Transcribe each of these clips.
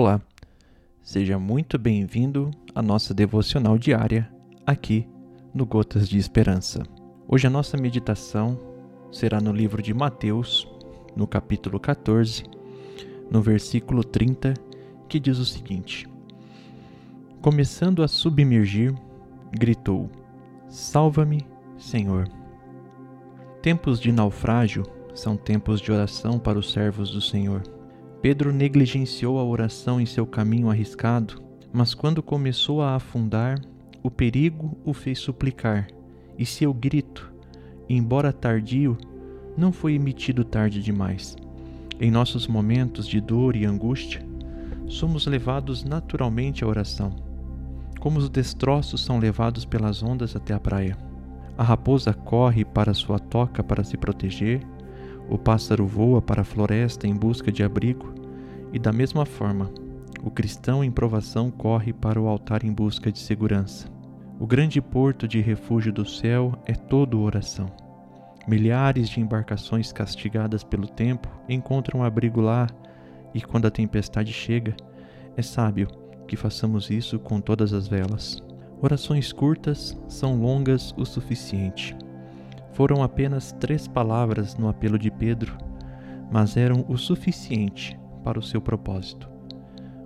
Olá, seja muito bem-vindo à nossa devocional diária aqui no Gotas de Esperança. Hoje a nossa meditação será no livro de Mateus, no capítulo 14, no versículo 30, que diz o seguinte: Começando a submergir, gritou: Salva-me, Senhor. Tempos de naufrágio são tempos de oração para os servos do Senhor. Pedro negligenciou a oração em seu caminho arriscado, mas quando começou a afundar, o perigo o fez suplicar, e seu grito, embora tardio, não foi emitido tarde demais. Em nossos momentos de dor e angústia, somos levados naturalmente à oração, como os destroços são levados pelas ondas até a praia. A raposa corre para sua toca para se proteger, o pássaro voa para a floresta em busca de abrigo, e da mesma forma, o cristão em provação corre para o altar em busca de segurança. O grande porto de refúgio do céu é todo oração. Milhares de embarcações castigadas pelo tempo encontram abrigo lá, e quando a tempestade chega, é sábio que façamos isso com todas as velas. Orações curtas são longas o suficiente. Foram apenas três palavras no apelo de Pedro, mas eram o suficiente para o seu propósito.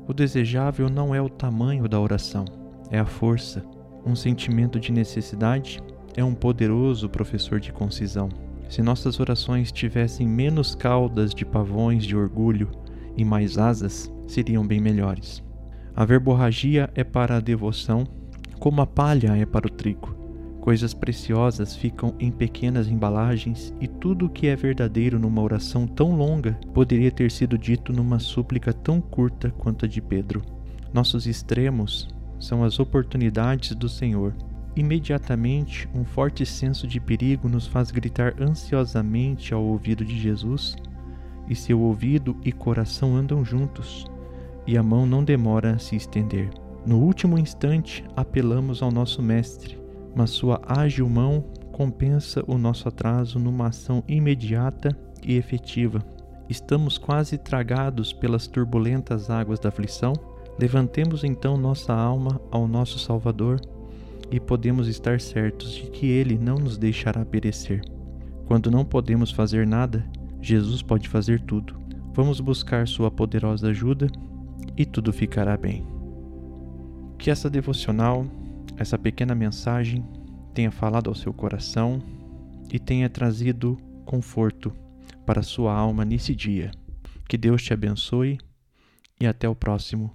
O desejável não é o tamanho da oração, é a força. Um sentimento de necessidade é um poderoso professor de concisão. Se nossas orações tivessem menos caudas de pavões de orgulho e mais asas, seriam bem melhores. A verborragia é para a devoção como a palha é para o trigo. Coisas preciosas ficam em pequenas embalagens e tudo o que é verdadeiro numa oração tão longa poderia ter sido dito numa súplica tão curta quanto a de Pedro. Nossos extremos são as oportunidades do Senhor. Imediatamente, um forte senso de perigo nos faz gritar ansiosamente ao ouvido de Jesus, e seu ouvido e coração andam juntos, e a mão não demora a se estender. No último instante, apelamos ao nosso Mestre, mas sua ágil mão compensa o nosso atraso numa ação imediata e efetiva. Estamos quase tragados pelas turbulentas águas da aflição. Levantemos então nossa alma ao nosso Salvador e podemos estar certos de que Ele não nos deixará perecer. Quando não podemos fazer nada, Jesus pode fazer tudo. Vamos buscar Sua poderosa ajuda e tudo ficará bem. Que essa devocional, essa pequena mensagem, tenha falado ao seu coração e tenha trazido conforto para sua alma nesse dia. Que Deus te abençoe e até o próximo